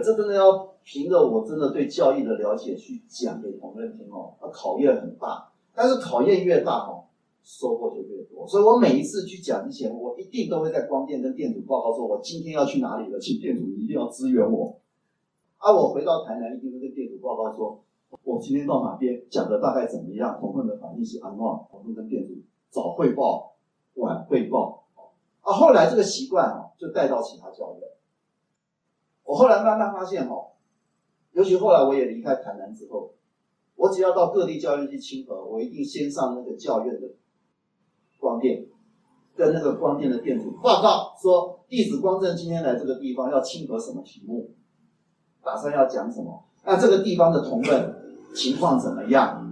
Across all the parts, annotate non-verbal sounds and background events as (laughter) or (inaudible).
这真的要凭着我真的对教育的了解去讲给同仁听哦，那考验很大，但是考验越大哦，收获就越多。所以我每一次去讲之前，我一定都会在光电跟电主报告说，我今天要去哪里了，请电主一定要支援我。啊，我回到台南一定会跟电主报告说，我今天到哪边讲的大概怎么样，同仁的反应是安诺，我们跟电主早汇报，晚汇报。啊，后来这个习惯哦，就带到其他教练。我后来慢慢发现哦，尤其后来我也离开台南之后，我只要到各地教院去亲和，我一定先上那个教院的光电，跟那个光电的电阻报告说，弟子光正今天来这个地方要亲和什么题目，打算要讲什么，那这个地方的同仁情况怎么样，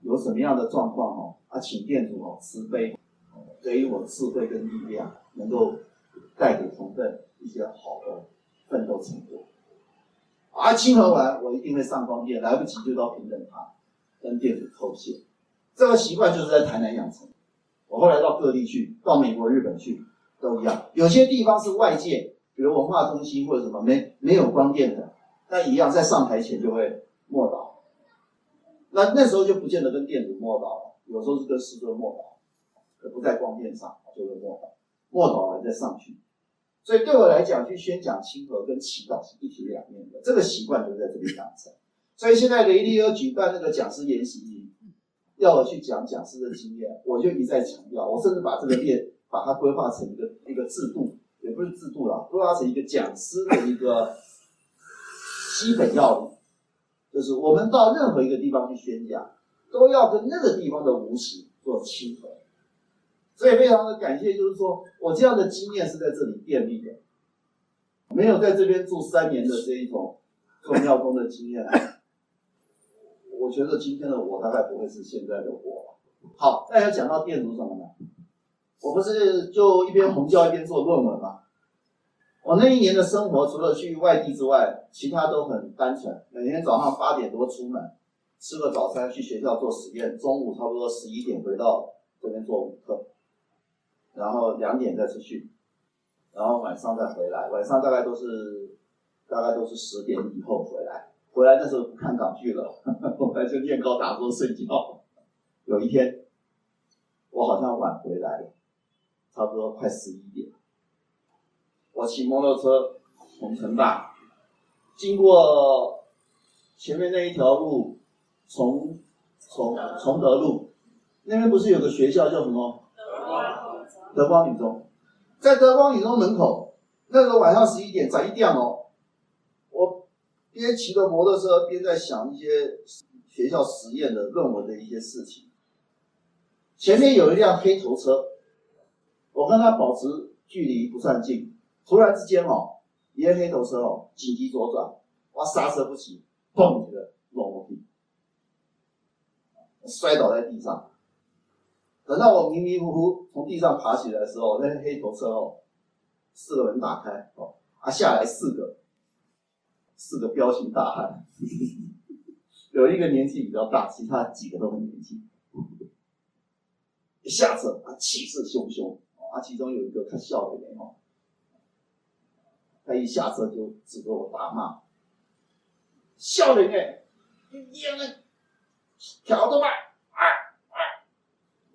有什么样的状况哦，啊，请店主哦慈悲，给予我智慧跟力量，能够带给同仁一些好的。奋斗成果，啊，亲和完我一定会上光电，来不及就到平等塔跟电阻扣线。这个习惯就是在台南养成。我后来到各地去，到美国、日本去都一样。有些地方是外界，比如文化中心或者什么没没有光电的，但一样在上台前就会默祷。那那时候就不见得跟电阻默祷了，有时候是跟师尊默祷，可不在光电上就会默祷，默祷完再上去。所以对我来讲，去宣讲亲和跟祈祷是一体两面的，这个习惯就在这里养成。所以现在雷迪欧举办那个讲师研习营，要我去讲讲师的经验，我就一再强调，我甚至把这个店把它规划成一个一个制度，也不是制度啦，规划成一个讲师的一个基本要领，就是我们到任何一个地方去宣讲，都要跟那个地方的无形做亲和。所以非常的感谢，就是说我这样的经验是在这里建立的，没有在这边住三年的这一种做庙工的经验，我觉得今天的我大概不会是现在的我。好，那要讲到电阻什么呢？我不是就一边红教一边做论文吗？我那一年的生活除了去外地之外，其他都很单纯。每天早上八点多出门，吃个早餐去学校做实验，中午差不多十一点回到这边做午课。然后两点再出去，然后晚上再回来。晚上大概都是大概都是十点以后回来。回来那时候不看港剧了，后来就念高达说睡觉。有一天，我好像晚回来了，差不多快十一点。我骑摩托车从城大经过前面那一条路，从从崇德路那边不是有个学校叫什么？德光女中，在德光女中门口，那个晚上十一点，早一点哦。我边骑着摩托车边在想一些学校实验的论文的一些事情。前面有一辆黑头车，我跟他保持距离不算近，突然之间哦，一辆黑头车哦紧急左转，我刹车不及，砰一个落楼梯，摔倒在地上。等到我迷迷糊糊从地上爬起来的时候，那黑头车哦，四个门打开哦，啊下来四个，四个彪形大汉，(laughs) 有一个年纪比较大，其他几个都很年轻。一下车啊气势汹汹，啊其中有一个他笑的脸哦，他一下车就指着我大骂，笑脸哎，你娘的，跳得慢。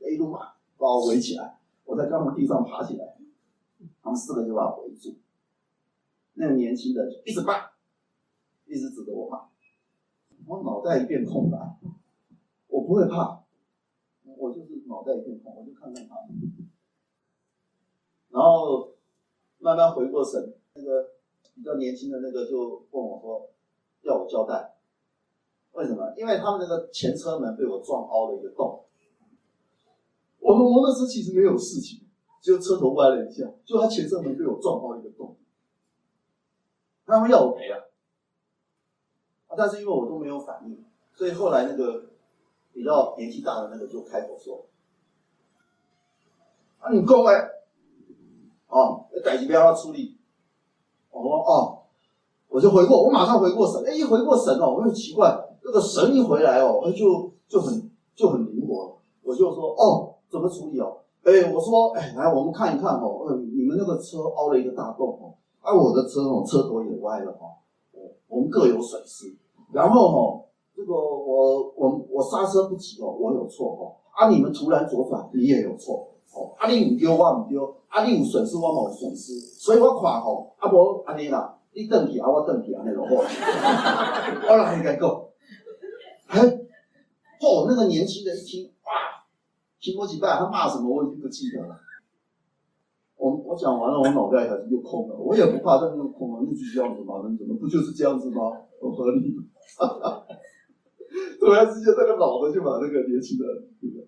一路把我围起来，我在刚从地上爬起来，他们四个就把我围住。那个年轻的一直骂，一直指着我骂。我脑袋一片空白，我不会怕，我就是脑袋一片空，我就看看他们。然后慢慢回过神，那个比较年轻的那个就问我说：“要我交代，为什么？因为他们那个前车门被我撞凹了一个洞。”我们摩托车其实没有事情，只有车头歪了一下，就他前车门被我撞到一个洞，他们要我赔啊，但是因为我都没有反应，所以后来那个比较年纪大的那个就开口说：“啊，你过来，哦，赶紧不要处理。”我说：“哦，我就回过，我马上回过神，哎，一回过神哦，我很奇怪，那个神一回来哦，就就很就很灵活，我就说哦。”怎么处理哦？哎，我说，哎，来，我们看一看哦。嗯，你们那个车凹了一个大洞哦，而、啊、我的车哦，车头也歪了哦。我们各有损失。然后哦，这个我我我刹车不及哦，我有错哦。啊，你们突然左转，你也有错哦。啊，你唔丢我唔丢，啊，你有损失我冇损失，所以我看吼，啊无安尼啦，你瞪起啊，我瞪起啊，那种话，(laughs) 我哪应该够？哎，哦，那个年轻人一听，听过几拜，他骂什么我已经不记得了。我我讲完了，我脑袋还是又空了。我也不怕，但是空了，那就这样子嘛，能怎么不就是这样子吗？很合理。哈哈。突然之间，那个老的就把那个年轻的，对不对？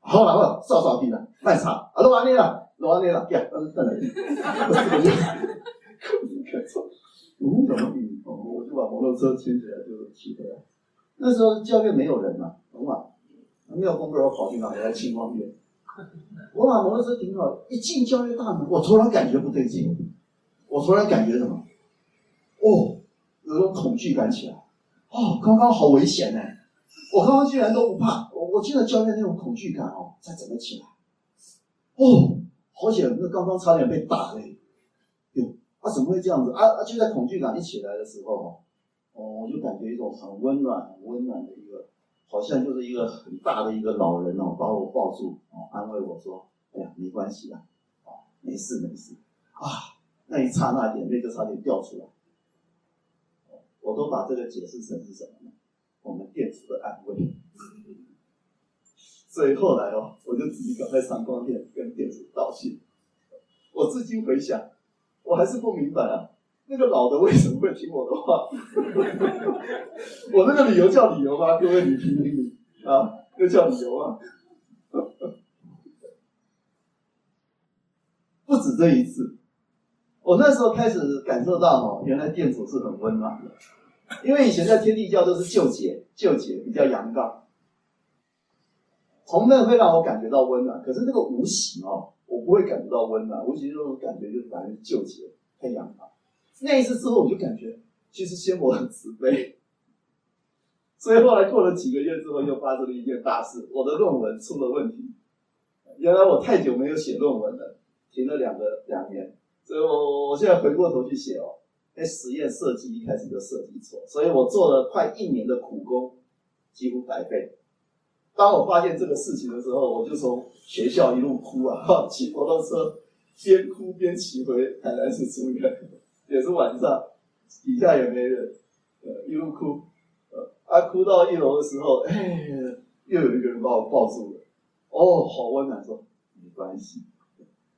好了，好，少少听了，卖茶，啊，录完了，录完了，呀，等等来。哈哈哈哈哈。看错，嗯，怎么比？哦，我就把摩托车牵起来，就骑回来。那时候教练没有人嘛，懂吗？没有工作，我跑去哪里来清光院？我把摩托车停好，一进教育大门，我突然感觉不对劲，我突然感觉什么？哦，有种恐惧感起来。哦，刚刚好危险呢！我刚刚竟然都不怕，我我进了教练那种恐惧感哦，再怎么起来？哦，好险！那刚刚差点被打嘞。哟，啊，怎么会这样子？啊啊！就在恐惧感一起来的时候，哦，我就感觉一种很温暖、很温暖的一个。好像就是一个很大的一个老人哦，把我抱住哦，安慰我说：“哎呀，没关系的，哦，没事没事。”啊，那一刹那眼泪就差点掉出来。我都把这个解释成是什么呢？我们店主的安慰。(laughs) 所以后来哦，我就自己赶快上光电跟店主道歉。我至今回想，我还是不明白啊。那个老的为什么会听我的话？(laughs) 我那个理由叫理由吗？各位，你评评理啊，那叫理由啊。(laughs) 不止这一次，我那时候开始感受到哦，原来店主是很温暖的。因为以前在天地教都是救劫，救劫比较阳刚，从那会让我感觉到温暖。可是那个无形哦，我不会感觉到温暖，无形这种感觉就是反正救劫太阳刚。那一次之后，我就感觉其实仙魔很慈悲，所以后来过了几个月之后，又发生了一件大事，我的论文出了问题。原来我太久没有写论文了，停了两个两年，所以我我现在回过头去写哦，那实验设计一开始就设计错，所以我做了快一年的苦工，几乎白费。当我发现这个事情的时候，我就从学校一路哭啊，骑摩托车边哭边骑回台南市住院。也是晚上，底下也没人，呃，一路哭，呃，啊，哭到一楼的时候，哎，又有一个人把我抱住了，哦，好温暖，说没关系，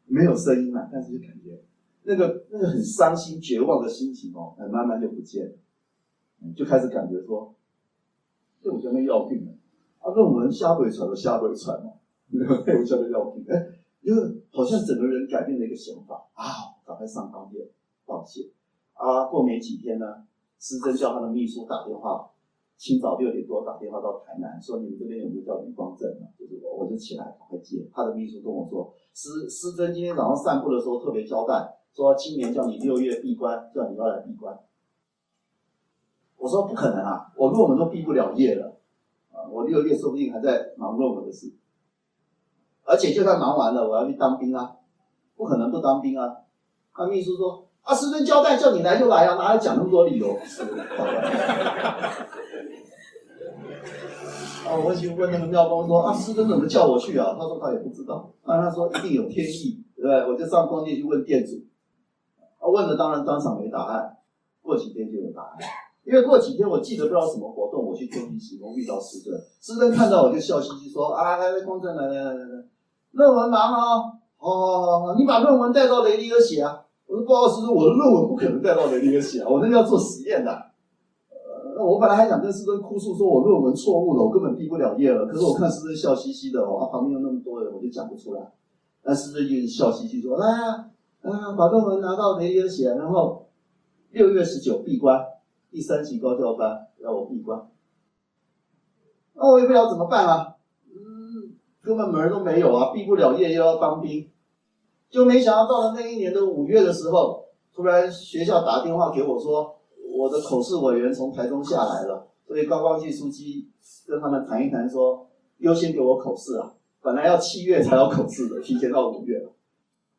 没有声音嘛，但是就感觉那个那个很伤心绝望的心情哦，哎慢慢就不见了，就开始感觉说，这我现在要病了，啊，论文瞎鬼传都瞎鬼传嘛，(laughs) 我现在要病，哎，就好像整个人改变了一个想法啊，赶快上钢铁。道歉啊！过没几天呢，师珍叫他的秘书打电话，清早六点多打电话到台南，说你们这边有没有叫李光正呢？就是我，我就起来赶快接。他的秘书跟我说，师师珍今天早上散步的时候特别交代，说今年叫你六月闭关，叫你要来闭关。我说不可能啊，我论文都毕不了业了啊！我六月说不定还在忙论文的事，而且就算忙完了，我要去当兵啊，不可能不当兵啊！他秘书说。啊，师尊交代叫你来就来啊，哪有讲那么多理由？(laughs) 啊，我去问那个庙公说啊，师尊怎么叫我去啊？他说他也不知道。啊，他说一定有天意，对不对？我就上光店去问店主，啊，问了当然当场没答案，过几天就有答案。因为过几天我记得不知道什么活动，我去天地行宫遇到师尊，师尊看到我就笑嘻嘻说啊，来来光正来来来来来，论文忙啊，好好好好，你把论文带到雷迪尔写啊。我说不好意思，我的论文不可能带到雷迪写啊，我那要做实验的。呃，那我本来还想跟师尊哭诉，说我论文错误了，我根本毕不了业了。可是我看师尊笑嘻嘻的，哦，旁边有那么多人，我就讲不出来。那师尊就笑嘻嘻说：“来啊，啊，把论文拿到雷迪写，然后六月十九闭关，第三级高教班要我闭关。那我也不知道怎么办啊，嗯，根本门都没有啊，毕不了业又要当兵。”就没想到到了那一年的五月的时候，突然学校打电话给我说，我的口试委员从台中下来了，所以高光季书记跟他们谈一谈，说优先给我口试啊，本来要七月才要口试的，提前到五月了。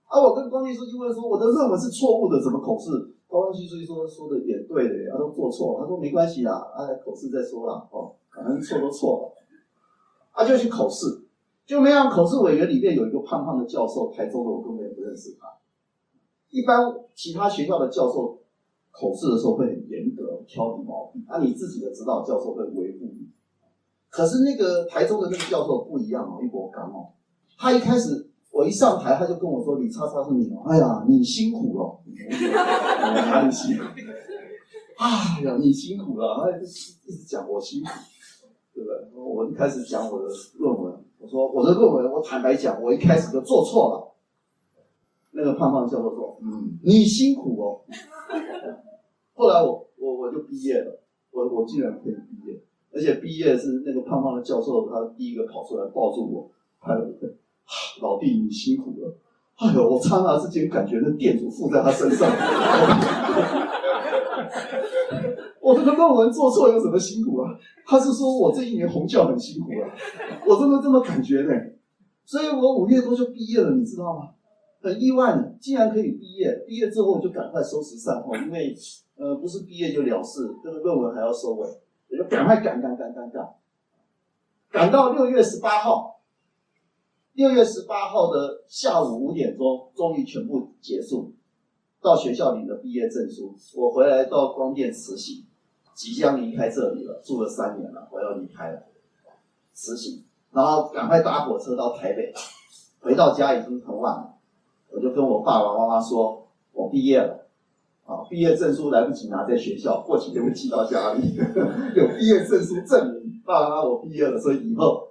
啊，我跟光季书记问说，我的论文是错误的，怎么口试？高光旭说说的也对的，他都做错，他说没关系啦，啊口试再说啦，哦，反正错都错了，他、啊、就去口试，就没让口试委员里面有一个胖胖的教授，台中的我根本也不认识他。一般其他学校的教授口试的时候会很严格，挑你毛病，啊你自己的指导教授会维护你。可是那个台中的那个教授不一样哦，一波刚哦，他一开始。我一上台，他就跟我说：“李叉叉是你哦，哎呀，你辛苦了，哪里辛苦？哎呀，你辛苦了，(laughs) 他 (laughs) 一直讲我辛苦，对不对？我一开始讲我的，说我的论文，我坦白讲，我一开始就做错了。那个胖胖教授说：嗯，你辛苦哦。(laughs) 后来我我我就毕业了，我我竟然可以毕业，而且毕业是那个胖胖的教授，他第一个跑出来抱住我，还有。老弟，你辛苦了。哎呦，我刹那之间感觉那店主附在他身上。(laughs) (laughs) 我这个论文做错有什么辛苦啊？他是说我这一年红教很辛苦啊。我真的这么感觉呢。所以我五月多就毕业了，你知道吗？很意外呢，竟然可以毕业。毕业之后就赶快收拾善后，因为呃不是毕业就了事，这个论文还要收尾，我就赶快赶赶赶赶赶，赶到六月十八号。六月十八号的下午五点钟，终于全部结束，到学校领了毕业证书。我回来到光电实习，即将离开这里了，住了三年了，我要离开了，实习，然后赶快搭火车到台北。回到家已经很晚了，我就跟我爸爸妈妈说，我毕业了，啊，毕业证书来不及拿在学校，过几天会寄到家里，(laughs) 有毕业证书证明，爸爸妈妈我毕业了，所以以后。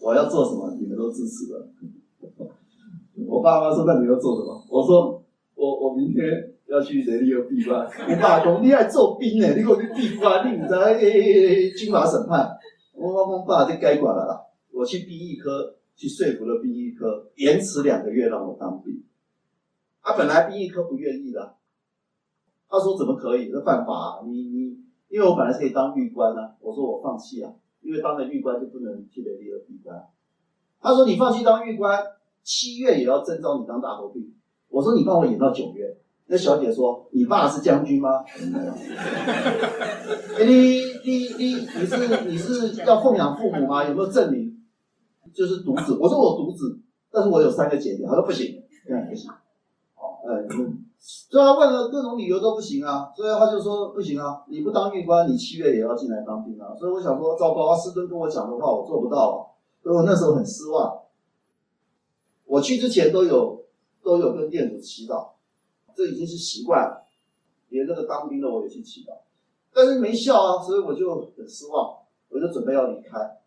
我要做什么，你们都支持了。(laughs) 我爸妈说：“那你要做什么？”我说：“我我明天要去雷利欧闭关。(laughs) ”我爸说：“你爱做兵呢？你给我去闭关，你唔知道军法审判。”我我爸就该管了啦。我去兵役科，去说服了兵役科，延迟两个月让我当兵。他、本来兵役科不愿意的，他说：“怎么可以？这犯法、啊！你你，因为我本来是可以当狱官啊。”我说：“我放弃啊。”因为当了狱官就不能去雷利欧闭关。他说：“你放弃当狱官，七月也要征召你当大头兵。”我说：“你帮我演到九月。”那小姐说：“你爸是将军吗？”欸、(laughs) 你你你你是你是要奉养父母吗？有没有证明？就是独子。我说我独子，但是我有三个姐姐。他说不行，这样不行。好，呃，所以他问了各种理由都不行啊，所以他就说不行啊，你不当狱官，你七月也要进来当兵啊。所以我想说，糟糕啊，师尊跟我讲的话我做不到啊，所以我那时候很失望。我去之前都有都有跟店主祈祷，这已经是习惯了，连这个当兵的我也去祈祷，但是没效啊，所以我就很失望，我就准备要离开，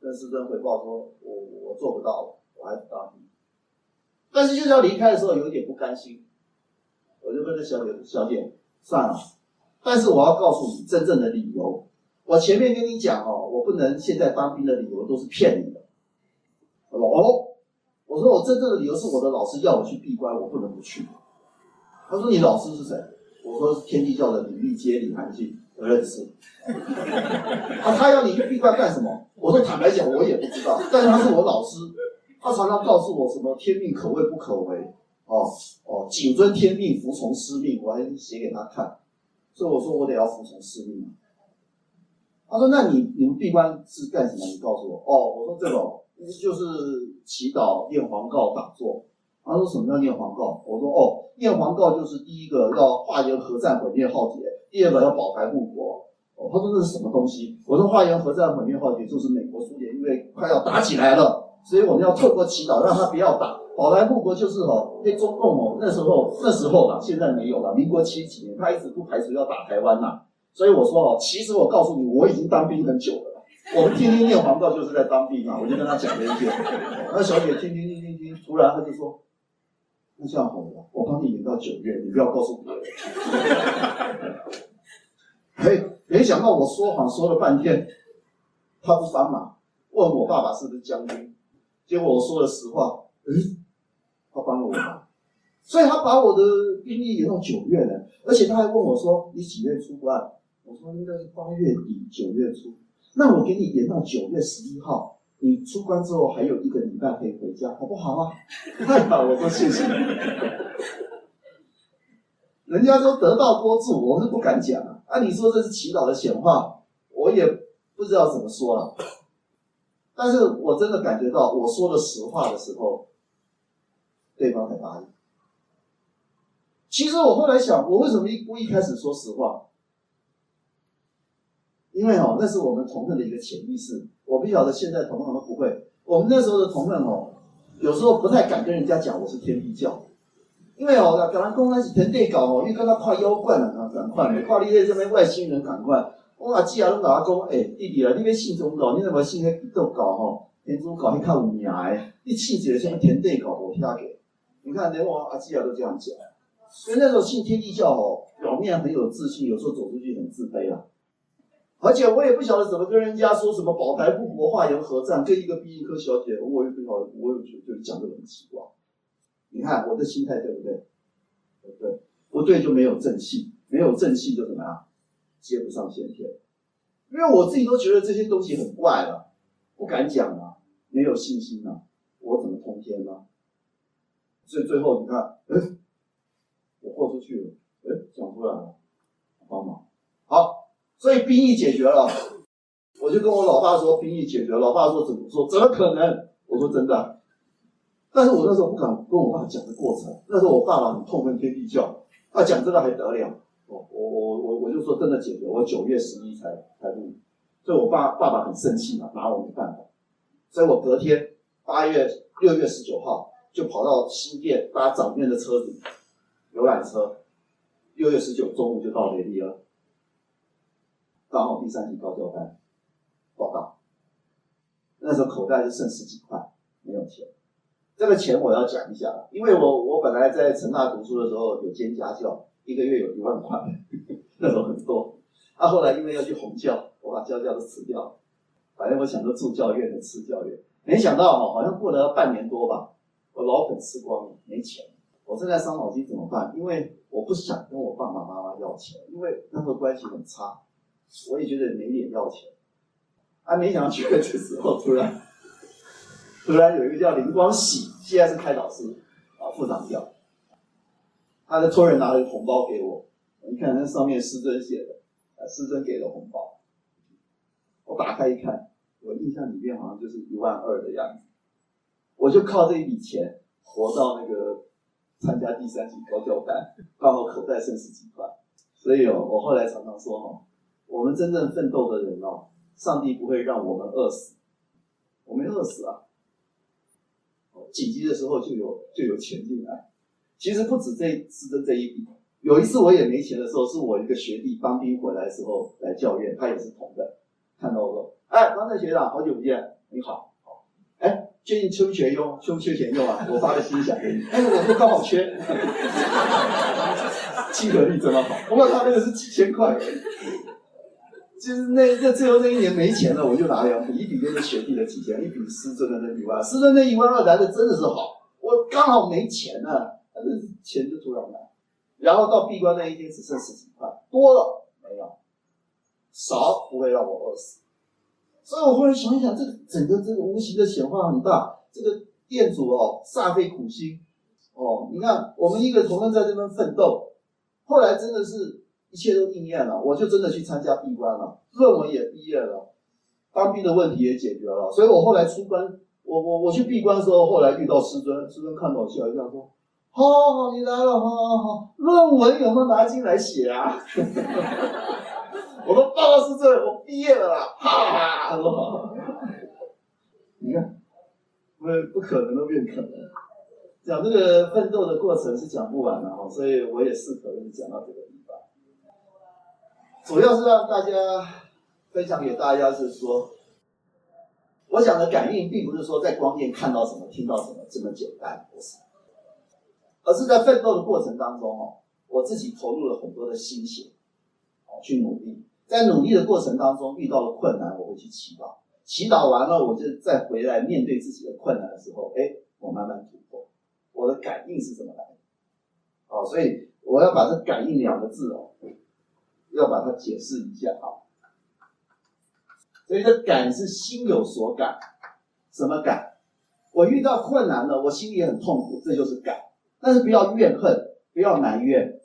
跟师尊回报说我我做不到了，我还是当兵。但是就是要离开的时候，有点不甘心。我就跟那小姐小姐算了，但是我要告诉你真正的理由。我前面跟你讲哦，我不能现在当兵的理由都是骗你的。哦，我说我真正的理由是我的老师要我去闭关，我不能不去。他说你老师是谁？我说是天地教的李立阶李韩信，我认识。啊，他要你去闭关干什么？我说坦白讲，我也不知道。但是他是我老师，他常常告诉我什么天命可畏不可为。哦哦，谨遵天命，服从师命，我还写给他看，所以我说我得要服从师命。他说：“那你你们闭关是干什么？你告诉我。”哦，我说这种就是祈祷、念黄告、打坐。他说：“什么叫念黄告？”我说：“哦，念黄告就是第一个要化缘核战毁灭浩劫，第二个要保台护国。”哦，他说这是什么东西？我说：“化缘核战毁灭浩劫就是美国苏联，因为快要打起来了，所以我们要透过祈祷让他不要打。”保台护国就是哦，那中共哦，那时候那时候啦，现在没有了。民国七几年，他一直不排除要打台湾呐。所以我说哦，其实我告诉你，我已经当兵很久了。我们天天念黄告就是在当兵嘛。我就跟他讲了一遍。那小姐听听听听听，突然他就说：“那这样好了，我帮你延到九月，你不要告诉别人。(laughs) ”嘿，没想到我说谎说了半天，他不帮忙，问我爸爸是不是将军，结果我说了实话，嗯他帮了我忙，所以他把我的兵役延到九月了，而且他还问我说：“你几月出关？”我说：“应该是八月底九月初。”那我给你延到九月十一号，你出关之后还有一个礼拜可以回家，好不好啊？(laughs) 太好，我说谢谢。(laughs) 人家说得道多助，我是不敢讲啊。啊，你说这是祈祷的显化，我也不知道怎么说了。但是我真的感觉到，我说了实话的时候，对方才答应。其实我后来想，我为什么一不一开始说实话？因为哦，那是我们同奋的一个潜意识。我不晓得现在同奋们不会。我们那时候的同奋哦，有时候不太敢跟人家讲我是天地教，因为哦，跟人讲那是天地教哦，因为跟他跨妖怪了啊，赶快，跨你这这边外星人赶快。我阿姊啊，拢甲我讲，哎、弟弟啊，你要信宗教，你怎么信迄基督教吼？天主教迄较有名诶，你信一个什么天地教无遐个？你看连我阿姊啊都这样讲。所以那时候信天地教哦，表面很有自信，有时候走出去很自卑啦。而且我也不晓得怎么跟人家说什么宝台不国、化缘合战，跟一个殡仪科小姐，我也不晓得，我也觉得讲的很奇怪。你看我的心态对不对？对不对？不对就没有正气，没有正气就怎么样？接不上先天，因为我自己都觉得这些东西很怪了，不敢讲啊，没有信心啊，我怎么通天呢？所以最后你看，哎。我豁出去了，哎，讲出来了，帮忙，所以兵役解决了，我就跟我老爸说兵役解决了，老爸说怎么说？怎么可能？我说真的，但是我那时候不敢跟我爸讲的过程，那时候我爸爸很痛恨天地教，他讲这个还得了？我我我我我就说真的解决，我九月十一才才录，所以我爸爸爸很生气嘛，拿我没办法，所以我隔天八月六月十九号就跑到新店搭长院的车子。游览车，六月十九中午就到雷利了，刚好第三级高教班报到。那时候口袋就剩十几块，没有钱。这个钱我要讲一下，因为我我本来在成大读书的时候有兼家教，一个月有一万块，(laughs) 那时候很多。啊，后来因为要去红教，我把家教都辞掉。反正我想着住教院的吃教院，没想到哈，好像过了半年多吧，我老本吃光了，没钱。我正在伤脑筋怎么办？因为我不想跟我爸爸妈妈要钱，因为那个关系很差，我也觉得没脸要钱。还，没想到去的时候，突然突然有一个叫林光喜，现在是开导师啊，副长教，他就突然拿了一个红包给我，你看那上面师尊写的，啊，师尊给的红包，我打开一看，我印象里面好像就是一万二的样子，我就靠这一笔钱活到那个。参加第三级高教班，刚好口袋剩十几块，所以哦，我后来常常说哈，我们真正奋斗的人哦，上帝不会让我们饿死，我没饿死啊，紧急的时候就有就有钱进来，其实不止这是这这一笔，有一次我也没钱的时候，是我一个学弟当兵回来的时候来教院，他也是同的，看到我说，哎，方正学长，好久不见，你好。最近缺不缺用？缺不缺钱用啊？我发个心想给你。哎，我说刚好缺，(laughs) 亲和力真的好。不过他那个是几千块，就是那那最后那一年没钱了，我就拿两笔，一笔就是学弟的几千，一笔师尊的那一万。师尊那一万二来的真的是好，我刚好没钱了，但是钱就突然来。然后到闭关那一天只剩十几块，多了没有，少不会让我饿死。所以我忽然想一想，这个整个这个无形的显化很大。这个店主哦，煞费苦心哦。你看，我们一个同仁在这边奋斗，后来真的是一切都应验了。我就真的去参加闭关了，论文也毕业了，当兵的问题也解决了。所以我后来出关，我我我去闭关的时候，后来遇到师尊，师尊看到我笑一笑说：“好，好好，你来了，好好好，论文有没有拿进来写啊？” (laughs) 我说报告师尊，我毕业了啦！哈哈，他说，你看，不不可能都变可能。讲这个奋斗的过程是讲不完的哈，所以我也适可而止讲到这个。主要是让大家分享给大家是说，我讲的感应并不是说在光电看到什么、听到什么这么简单，不是，而是在奋斗的过程当中哦，我自己投入了很多的心血，哦，去努力。在努力的过程当中遇到了困难，我会去祈祷，祈祷完了，我就再回来面对自己的困难的时候，哎，我慢慢突破。我的感应是怎么来的？哦，所以我要把这“感应”两个字哦，要把它解释一下啊。所以这“感”是心有所感，什么感？我遇到困难了，我心里很痛苦，这就是感。但是不要怨恨，不要埋怨，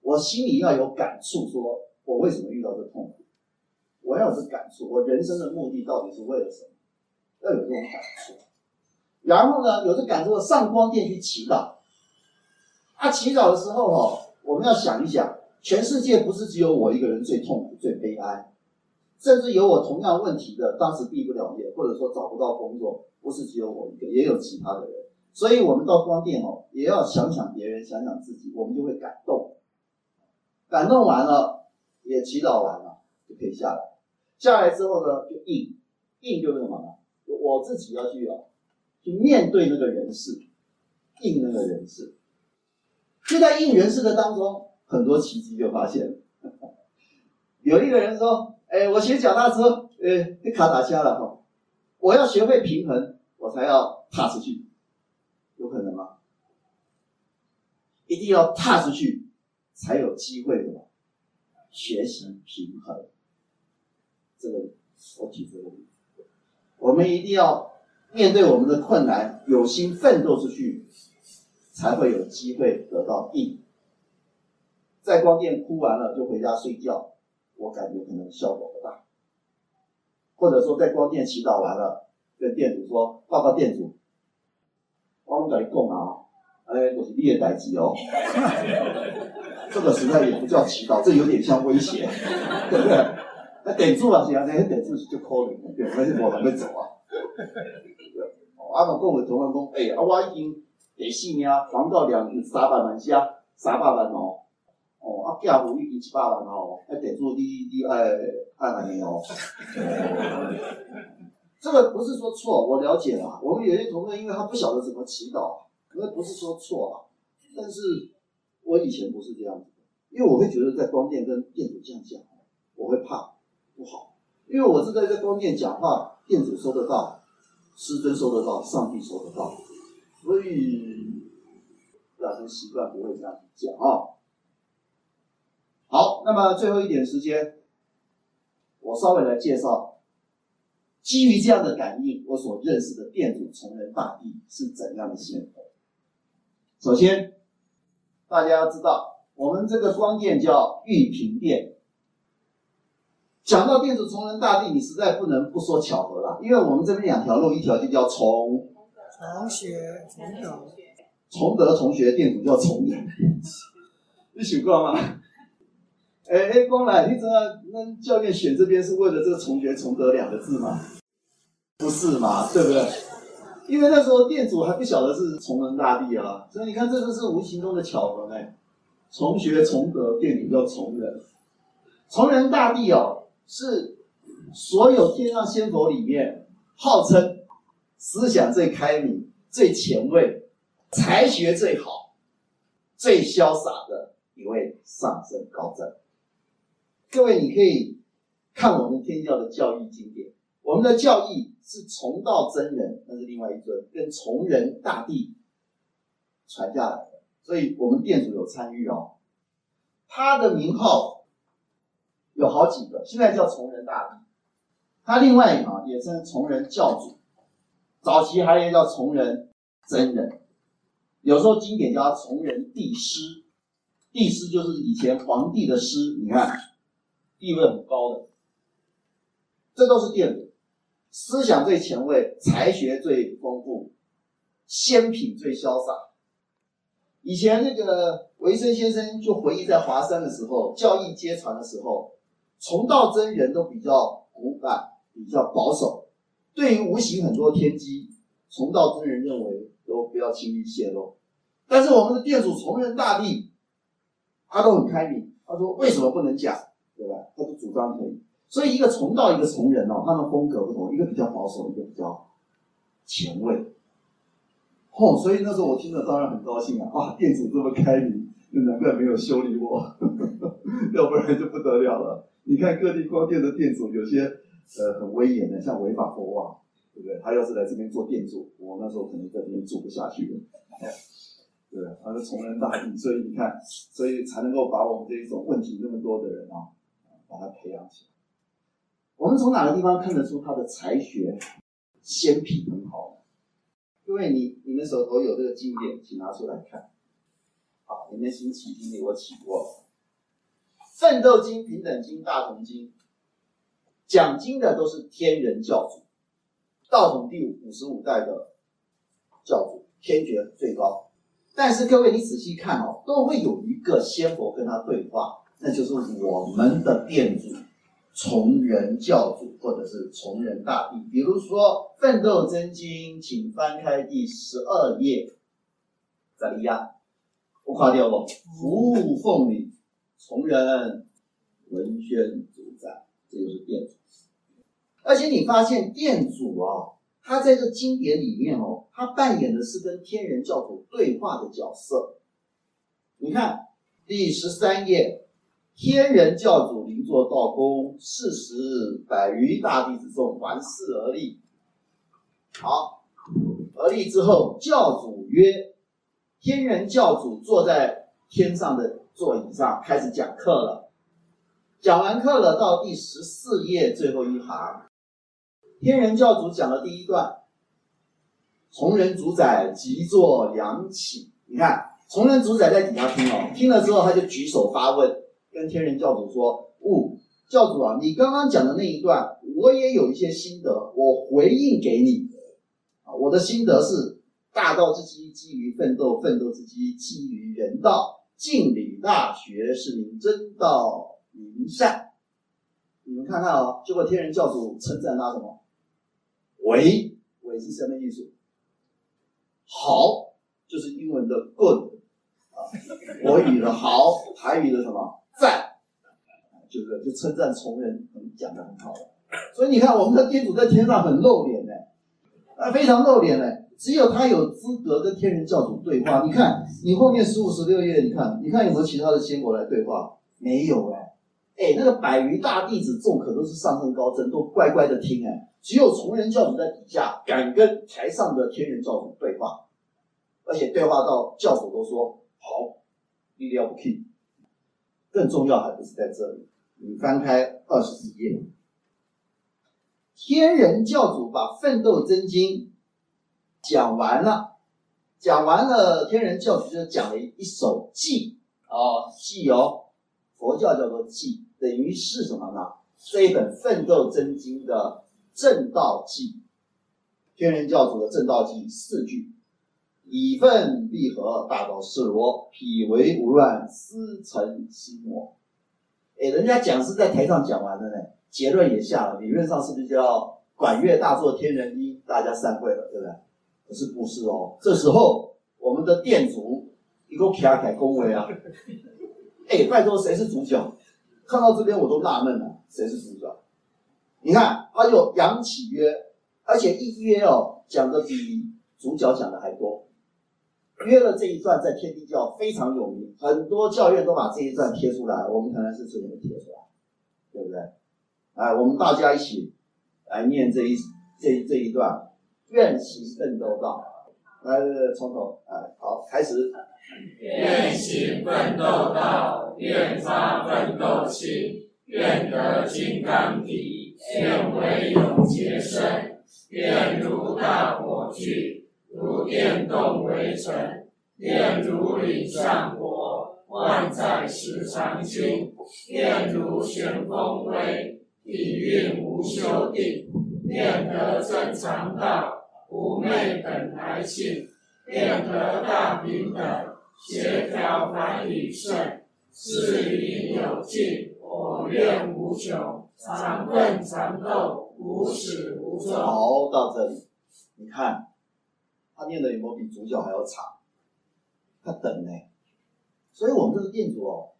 我心里要有感触，说我为什么遇到这痛苦，我要有这感触，我人生的目的到底是为了什么？要有这种感触。然后呢，有这感触，上光殿去祈祷。啊，祈祷的时候哦，我们要想一想，全世界不是只有我一个人最痛苦、最悲哀，甚至有我同样问题的，当时毕不了业，或者说找不到工作，不是只有我一个，也有其他的人。所以，我们到光殿哦，也要想想别人，想想自己，我们就会感动。感动完了，也祈祷完了，就可以下来。下来之后呢，就应，应就是什么呢？我自己要去啊。去面对那个人事，应那个人事，就在应人事的当中，很多奇迹就发现了。(laughs) 有一个人说：“哎，我学脚踏车，呃，被卡打瞎了哈，我要学会平衡，我才要踏出去，有可能吗？一定要踏出去，才有机会的，学习平衡。这个我举这个例子，我们一定要。”面对我们的困难，有心奋斗出去，才会有机会得到应。在光殿哭完了就回家睡觉，我感觉可能效果不大。或者说在光殿祈祷完了，跟店主说：“报告店主，我们跟你讲啊，哎，我是你的代志哦。(laughs) ”这个实在也不叫祈祷，这有点像威胁，(laughs) 对不对？那店主啊，是啊，那些店主是就可怜的，对，那是我还没走啊。阿妈跟我同学讲，哎、欸，啊，我已经第四名，黄到两三百万加三百万哦，哦，啊，家户已经七百万哦，还得做你你爱爱哪年哦？这个不是说错，我了解了。我们有些同学，因为他不晓得怎么祈祷，那不是说错啊。但是我以前不是这样子，因为我会觉得在光殿跟店主这样讲，我会怕不好，因为我是在这光殿讲话，店主收得到。师尊收得到，上帝收得到，所以养成习惯不会这样讲啊。好，那么最后一点时间，我稍微来介绍，基于这样的感应，我所认识的殿主崇仁大帝是怎样的仙佛。首先，大家要知道，我们这个光电叫玉屏电。讲到殿主崇仁大帝，你实在不能不说巧合了，因为我们这边两条路，一条就叫崇崇学崇德，崇德同学店主叫崇仁，(laughs) 你想过吗？哎哎，光来，你知道那教练选这边是为了这个重学重德两个字吗？不是嘛，对不对？因为那时候店主还不晓得是崇仁大帝啊，所以你看这个是无形中的巧合呢。重学重德店主叫崇仁，崇仁大帝哦。是所有天上仙佛里面号称思想最开明、最前卫、才学最好、最潇洒的一位上圣高僧。各位，你可以看我们天教的教义经典，我们的教义是崇道真人，那是另外一尊，跟崇仁大帝传下来的，所以我们店主有参与哦。他的名号。有好几个，现在叫崇仁大帝，他另外啊也称崇仁教主，早期还有一个叫崇仁真人，有时候经典叫他崇仁帝师，帝师就是以前皇帝的师，你看地位很高的，这都是殿主，思想最前卫，才学最丰富，仙品最潇洒。以前那个维生先生就回忆在华山的时候，教义接传的时候。崇道真人都比较古板，比较保守，对于无形很多天机，崇道真人认为都不要轻易泄露。但是我们的店主崇仁大帝，他都很开明，他说为什么不能讲，对吧？他就主张可以。所以一个崇道，一个崇人哦，他们风格不同，一个比较保守，一个比较前卫。哦，所以那时候我听了当然很高兴啊！哇，店主这么开明，难怪没有修理我，(laughs) 要不然就不得了了。你看各地光电的店主，有些呃很威严的，像韦法国王，对不对？他要是来这边做店主，我那时候可能在这边住不下去了。对，他是崇仁大帝，所以你看，所以才能够把我们这一种问题那么多的人啊，把他培养起来。我们从哪个地方看得出他的才学、仙品很好？各位，你你们手头有这个经典，请拿出来看。好，你们新起经历我起过了。奋斗经、平等经、大同经讲经的都是天人教主，道统第五十五代的教主，天爵最高。但是各位，你仔细看哦，都会有一个仙佛跟他对话，那就是我们的店主崇仁教主或者是崇仁大帝。比如说《奋斗真经》，请翻开第十二页，怎么样？我垮掉不？服务奉礼，崇仁文宣主宰，这就是店主。而且你发现店主啊。他在这经典里面哦，他扮演的是跟天人教主对话的角色。你看第十三页，天人教主临座道宫，四十百余大弟子众环视而立。好，而立之后，教主曰：“天人教主坐在天上的座椅上，开始讲课了。讲完课了，到第十四页最后一行。”天人教主讲了第一段，从人主宰即坐仰起。你看，从人主宰在底下听哦，听了之后他就举手发问，跟天人教主说：“哦，教主啊，你刚刚讲的那一段，我也有一些心得，我回应给你。啊，我的心得是：大道之基基于奋斗，奋斗之基基于人道。敬礼大学是名真道明善。你们看看哦，结果天人教主称赞他什么？”为为是什么意思？好，就是英文的 good 啊，国语的好，台语的什么赞，就是就称赞崇仁，讲的很好。所以你看，我们的店主在天上很露脸呢，啊，非常露脸呢。只有他有资格跟天人教主对话。你看，你后面十五、十六页，你看，你看有没有其他的仙佛来对话？没有哎。哎，那个百余大弟子众可都是上圣高僧，都乖乖的听哎。只有崇仁教主在底下敢跟台上的天人教主对话，而且对话到教主都说好，一定要不起。更重要还不是在这里，你翻开二十四页，天人教主把《奋斗真经》讲完了，讲完了，天人教主就讲了一首偈啊，偈哦。佛教叫做偈，等于是什么呢？这一本《奋斗真经》的正道偈，天人教主的正道偈四句：以奋必合，大道是罗，脾为无乱，斯诚心魔。哎，人家讲师在台上讲完了呢，结论也下了，理论上是不是就要管乐大作天人音，大家散会了，对不对？可是不是哦，这时候我们的店主一个卡卡恭维啊。哎，拜托，谁是主角？看到这边我都纳闷了，谁是主角？你看，他就仰起曰，而且一曰哦，讲的比主角讲的还多。约了这一段在天地教非常有名，很多教院都把这一段贴出来，我们可能是最后贴出来，对不对？哎，我们大家一起来念这一这这一段，愿行奋斗道。来，从头，哎，好，开始。愿行奋斗道，愿发奋斗心，愿得金刚体，愿为永劫身，愿如大火炬，念动为尘，念如岭上火，万载时长青，念如旋风微，体运无休定，念得真常道，无昧本来性，念得大平等。协调凡与圣，誓应有尽，我愿无穷，常奋常斗，无始无终。好，到这里，你看他念的有没有比主角还要差？他等呢，所以我们这个店主哦，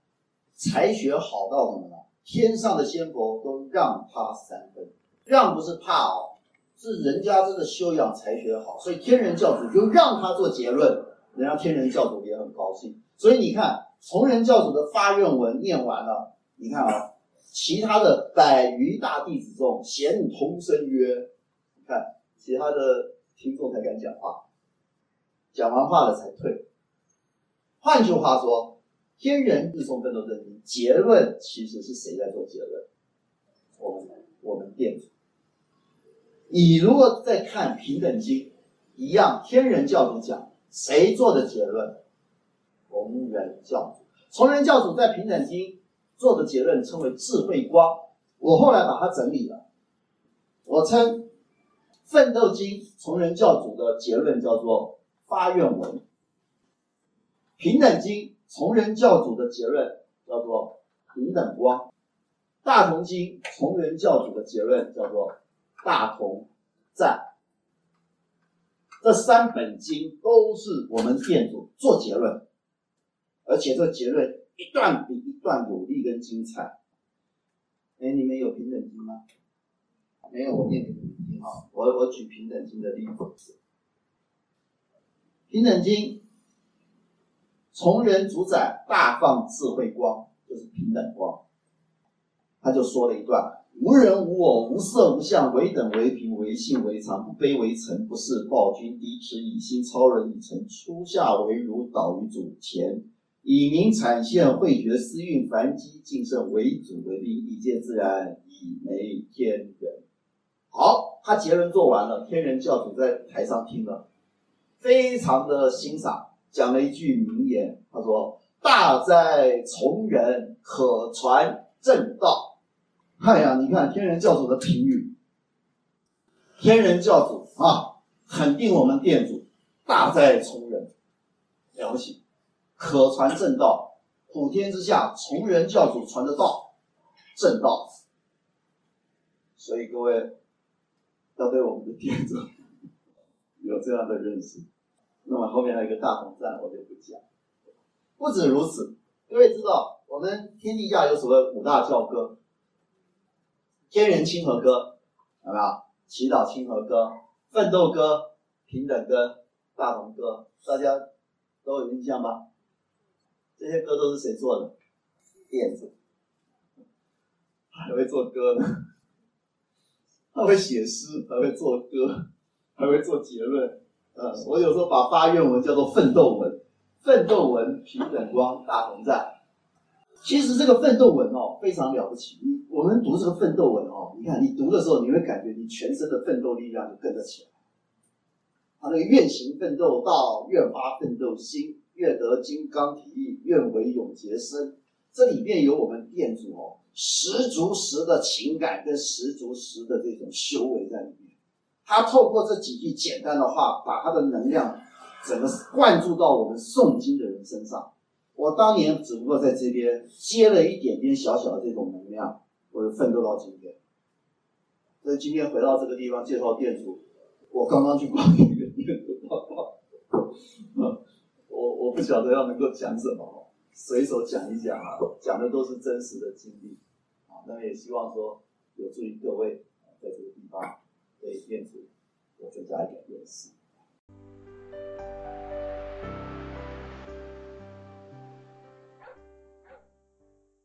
才学好到什么呢？天上的仙佛都让他三分，让不是怕哦，是人家真的修养才学好，所以天人教主就让他做结论。人家天人教主也很高兴，所以你看，崇仁教主的发愿文念完了，你看啊，其他的百余大弟子众咸同声曰：“你看，其他的听众才敢讲话，讲完话了才退。”换句话说，天人自诵奋斗真经，结论其实是谁在做结论？我们我们店主。你如果在看平等经，一样，天人教主讲。谁做的结论？崇仁教主。崇仁教主在《平等经》做的结论称为智慧光。我后来把它整理了，我称《奋斗经》崇仁教主的结论叫做发愿文，《平等经》崇仁教主的结论叫做平等光，《大同经》崇仁教主的结论叫做大同赞。这三本经都是我们店主做结论，而且这结论一段比一段有力跟精彩。哎，你们有平等经吗？没有，我念给你们听啊。我我举平等经的例子。平等经，从人主宰大放智慧光，就是平等光。他就说了一段。无人无我，无色无相，唯等唯平，唯性唯常，不卑为臣，不是暴君，低持以心，超人以诚，初下为儒，导于主前，以明阐现，慧觉思运，凡机尽圣，为主为宾，一切自然，以媒天人。好，他结论做完了，天人教主在台上听了，非常的欣赏，讲了一句名言，他说：“大哉崇仁，可传正道。”哎呀，你看天人教主的评语，天人教主啊，肯定我们店主大哉崇仁，了不起，可传正道，普天之下崇仁教主传的道，正道。所以各位要对我们的店主 (laughs) 有这样的认识。那么后面还有一个大同赞，我就不讲。不止如此，各位知道我们天地下有所谓五大教歌。天人亲和歌，有没有？祈祷亲和歌、奋斗歌、平等歌、大同歌，大家都有印象吧？这些歌都是谁做的？店主，还会做歌呢，(laughs) 他会写诗，还会做歌，还会做结论。呃，我有时候把发愿文叫做奋斗文，奋斗文、平等光、大同赞。其实这个奋斗文哦，非常了不起。你我们读这个奋斗文哦，你看你读的时候，你会感觉你全身的奋斗力量就跟着起来。他那个愿行奋斗道，愿发奋斗心，愿得金刚体意，愿为永劫身。这里面有我们店主哦，十足十的情感跟十足十的这种修为在里面。他透过这几句简单的话，把他的能量整个灌注到我们诵经的人身上。我当年只不过在这边接了一点点小小的这种能量，我就奋斗到今天。所以今天回到这个地方介绍店主，我刚刚去逛一个店主，我我不晓得要能够讲什么，随手讲一讲啊，讲的都是真实的经历啊，那么也希望说有助于各位在这个地方。对电子有增加一点认识。